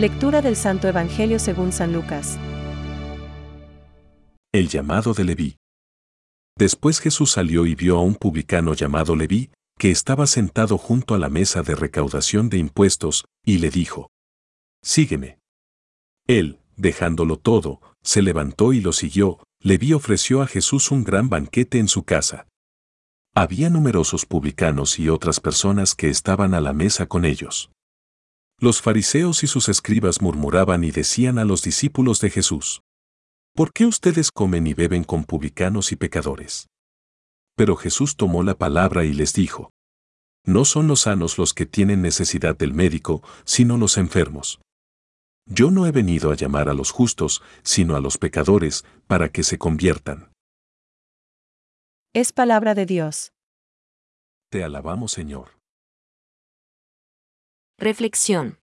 Lectura del Santo Evangelio según San Lucas. El llamado de Leví. Después Jesús salió y vio a un publicano llamado Leví, que estaba sentado junto a la mesa de recaudación de impuestos, y le dijo, Sígueme. Él, dejándolo todo, se levantó y lo siguió, Leví ofreció a Jesús un gran banquete en su casa. Había numerosos publicanos y otras personas que estaban a la mesa con ellos. Los fariseos y sus escribas murmuraban y decían a los discípulos de Jesús, ¿Por qué ustedes comen y beben con publicanos y pecadores? Pero Jesús tomó la palabra y les dijo, No son los sanos los que tienen necesidad del médico, sino los enfermos. Yo no he venido a llamar a los justos, sino a los pecadores, para que se conviertan. Es palabra de Dios. Te alabamos, Señor. Reflexión.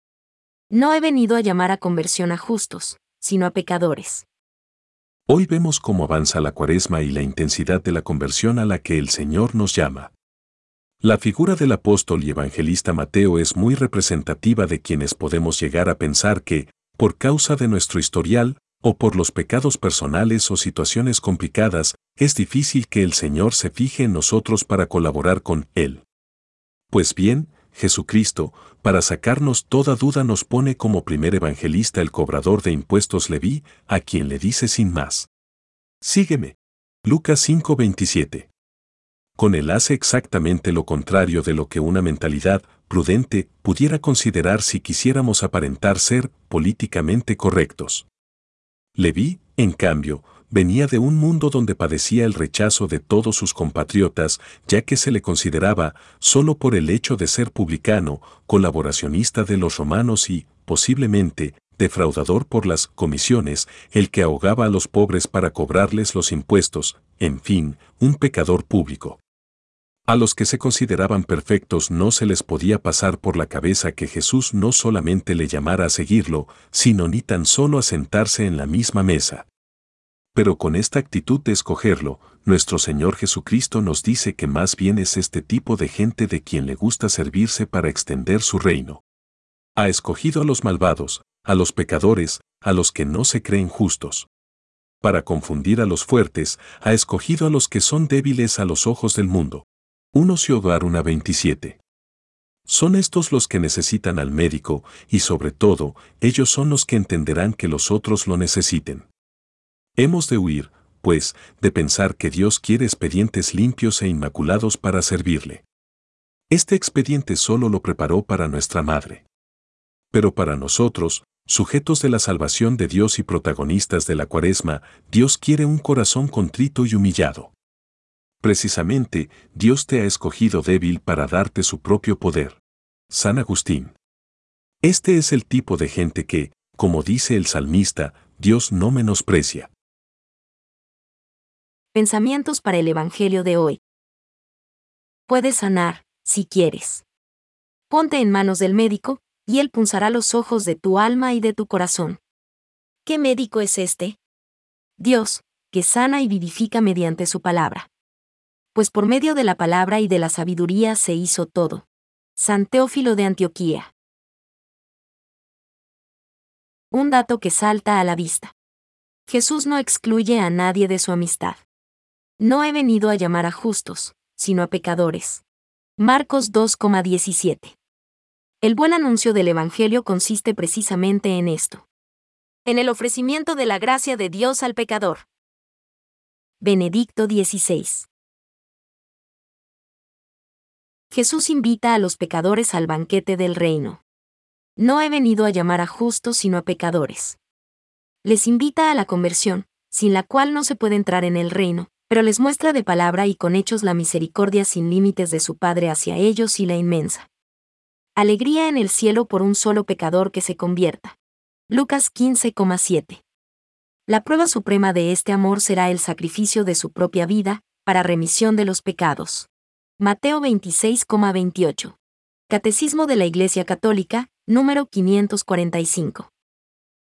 No he venido a llamar a conversión a justos, sino a pecadores. Hoy vemos cómo avanza la cuaresma y la intensidad de la conversión a la que el Señor nos llama. La figura del apóstol y evangelista Mateo es muy representativa de quienes podemos llegar a pensar que, por causa de nuestro historial, o por los pecados personales o situaciones complicadas, es difícil que el Señor se fije en nosotros para colaborar con Él. Pues bien, Jesucristo, para sacarnos toda duda nos pone como primer evangelista el cobrador de impuestos Leví, a quien le dice sin más. Sígueme. Lucas 5:27. Con él hace exactamente lo contrario de lo que una mentalidad prudente pudiera considerar si quisiéramos aparentar ser políticamente correctos. Leví, en cambio, venía de un mundo donde padecía el rechazo de todos sus compatriotas, ya que se le consideraba, solo por el hecho de ser publicano, colaboracionista de los romanos y, posiblemente, defraudador por las comisiones, el que ahogaba a los pobres para cobrarles los impuestos, en fin, un pecador público. A los que se consideraban perfectos no se les podía pasar por la cabeza que Jesús no solamente le llamara a seguirlo, sino ni tan solo a sentarse en la misma mesa. Pero con esta actitud de escogerlo, nuestro Señor Jesucristo nos dice que más bien es este tipo de gente de quien le gusta servirse para extender su reino. Ha escogido a los malvados, a los pecadores, a los que no se creen justos. Para confundir a los fuertes, ha escogido a los que son débiles a los ojos del mundo. 1 Ciudad una 27. Son estos los que necesitan al médico, y sobre todo, ellos son los que entenderán que los otros lo necesiten. Hemos de huir, pues, de pensar que Dios quiere expedientes limpios e inmaculados para servirle. Este expediente solo lo preparó para nuestra madre. Pero para nosotros, sujetos de la salvación de Dios y protagonistas de la cuaresma, Dios quiere un corazón contrito y humillado. Precisamente, Dios te ha escogido débil para darte su propio poder. San Agustín. Este es el tipo de gente que, como dice el salmista, Dios no menosprecia. Pensamientos para el Evangelio de hoy. Puedes sanar, si quieres. Ponte en manos del médico, y él punzará los ojos de tu alma y de tu corazón. ¿Qué médico es este? Dios, que sana y vivifica mediante su palabra pues por medio de la palabra y de la sabiduría se hizo todo. San Teófilo de Antioquía. Un dato que salta a la vista. Jesús no excluye a nadie de su amistad. No he venido a llamar a justos, sino a pecadores. Marcos 2,17. El buen anuncio del Evangelio consiste precisamente en esto. En el ofrecimiento de la gracia de Dios al pecador. Benedicto 16. Jesús invita a los pecadores al banquete del reino. No he venido a llamar a justos sino a pecadores. Les invita a la conversión, sin la cual no se puede entrar en el reino, pero les muestra de palabra y con hechos la misericordia sin límites de su Padre hacia ellos y la inmensa. Alegría en el cielo por un solo pecador que se convierta. Lucas 15,7. La prueba suprema de este amor será el sacrificio de su propia vida, para remisión de los pecados. Mateo 26,28. Catecismo de la Iglesia Católica, número 545.